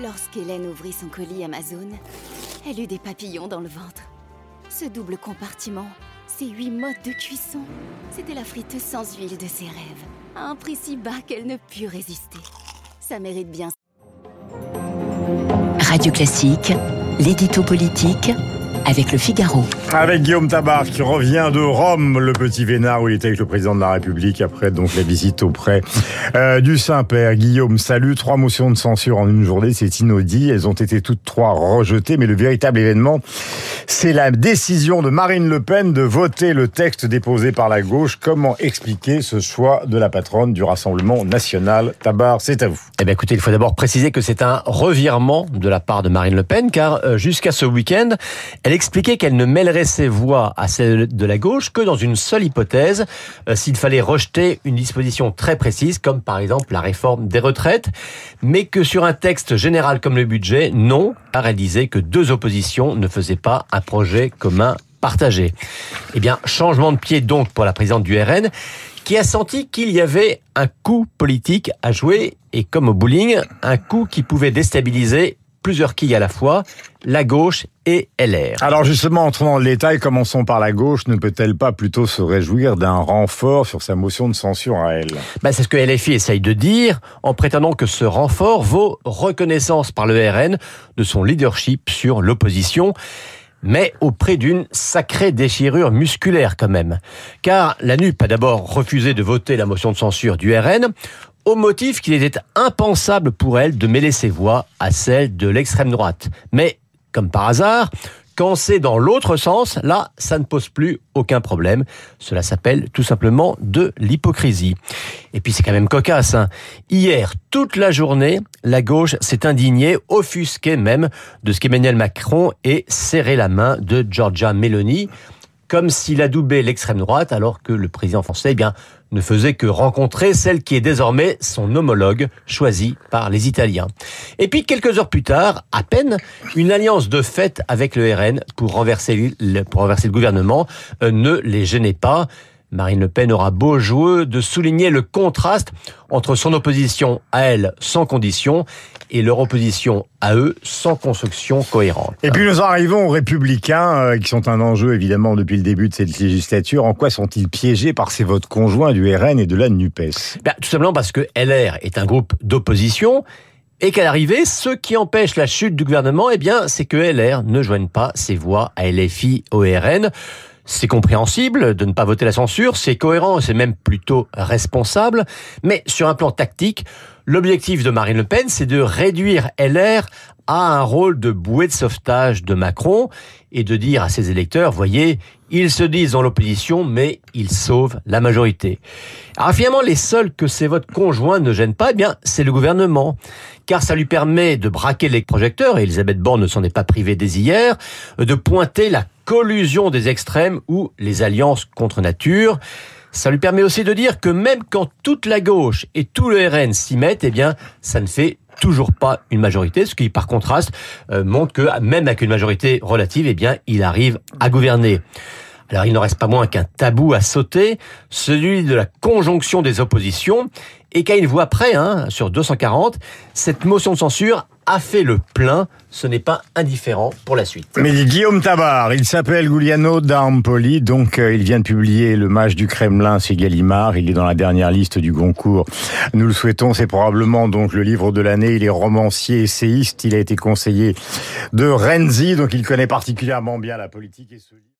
Lorsqu'Hélène ouvrit son colis Amazon, elle eut des papillons dans le ventre. Ce double compartiment, ces huit modes de cuisson, c'était la friteuse sans huile de ses rêves, à un prix si bas qu'elle ne put résister. Ça mérite bien. Radio Classique, l'édito politique avec le Figaro. Avec Guillaume Tabar qui revient de Rome, le petit Vénard où il était avec le président de la République après donc la visite auprès euh, du Saint-Père. Guillaume, salut. Trois motions de censure en une journée, c'est inaudit. Elles ont été toutes trois rejetées, mais le véritable événement, c'est la décision de Marine Le Pen de voter le texte déposé par la gauche. Comment expliquer ce choix de la patronne du Rassemblement national? Tabar, c'est à vous. Eh bien écoutez, il faut d'abord préciser que c'est un revirement de la part de Marine Le Pen, car euh, jusqu'à ce week-end, elle expliquait qu'elle ne mêlerait ses voix à celles de la gauche que dans une seule hypothèse, euh, s'il fallait rejeter une disposition très précise, comme par exemple la réforme des retraites, mais que sur un texte général comme le budget, non, car elle disait que deux oppositions ne faisaient pas un projet commun partagé. Eh bien, changement de pied donc pour la présidente du RN, qui a senti qu'il y avait un coup politique à jouer, et comme au bowling, un coup qui pouvait déstabiliser plusieurs quilles à la fois, la gauche et LR. Alors justement, entrons dans le détail, commençons par la gauche. Ne peut-elle pas plutôt se réjouir d'un renfort sur sa motion de censure à elle? Bah, C'est ce que LFI essaye de dire, en prétendant que ce renfort vaut reconnaissance par le RN de son leadership sur l'opposition mais au prix d'une sacrée déchirure musculaire quand même. Car la NUP a d'abord refusé de voter la motion de censure du RN, au motif qu'il était impensable pour elle de mêler ses voix à celles de l'extrême droite. Mais, comme par hasard, quand c'est dans l'autre sens, là, ça ne pose plus aucun problème. Cela s'appelle tout simplement de l'hypocrisie. Et puis c'est quand même cocasse. Hein. Hier, toute la journée, la gauche s'est indignée, offusquée même, de ce qu'Emmanuel Macron ait serré la main de Giorgia Meloni comme s'il adoubait l'extrême droite, alors que le président français, eh bien, ne faisait que rencontrer celle qui est désormais son homologue, choisi par les Italiens. Et puis, quelques heures plus tard, à peine, une alliance de fait avec le RN pour renverser le, gouvernement euh, ne les gênait pas. Marine Le Pen aura beau jouer de souligner le contraste entre son opposition à elle sans condition et leur opposition à eux sans construction cohérente. Et puis nous arrivons aux républicains euh, qui sont un enjeu évidemment depuis le début de cette législature. En quoi sont-ils piégés par ces votes conjoints du RN et de la NUPES ben, Tout simplement parce que LR est un groupe d'opposition et qu'à l'arrivée, ce qui empêche la chute du gouvernement, eh bien, c'est que LR ne joigne pas ses voix à LFI au RN. C'est compréhensible de ne pas voter la censure, c'est cohérent, c'est même plutôt responsable, mais sur un plan tactique, l'objectif de Marine Le Pen, c'est de réduire LR à un rôle de bouée de sauvetage de Macron et de dire à ses électeurs, voyez, ils se disent dans l'opposition, mais ils sauvent la majorité. Alors finalement, les seuls que ces votes conjoints ne gênent pas, eh bien, c'est le gouvernement, car ça lui permet de braquer les projecteurs, et Elisabeth Borne ne s'en est pas privée dès hier, de pointer la collusion des extrêmes ou les alliances contre nature. Ça lui permet aussi de dire que même quand toute la gauche et tout le RN s'y mettent, eh bien, ça ne fait toujours pas une majorité, ce qui par contraste euh, montre que même avec une majorité relative, eh bien, il arrive à gouverner. Alors il n'en reste pas moins qu'un tabou à sauter, celui de la conjonction des oppositions, et qu'à une voix près, hein, sur 240, cette motion de censure a fait le plein. Ce n'est pas indifférent pour la suite. Mais Guillaume Tabar, il s'appelle Giuliano d'Armpoli, donc euh, il vient de publier Le Mage du Kremlin chez Gallimard. Il est dans la dernière liste du Goncourt. Nous le souhaitons, c'est probablement donc le livre de l'année. Il est romancier, essayiste. Il a été conseiller de Renzi, donc il connaît particulièrement bien la politique et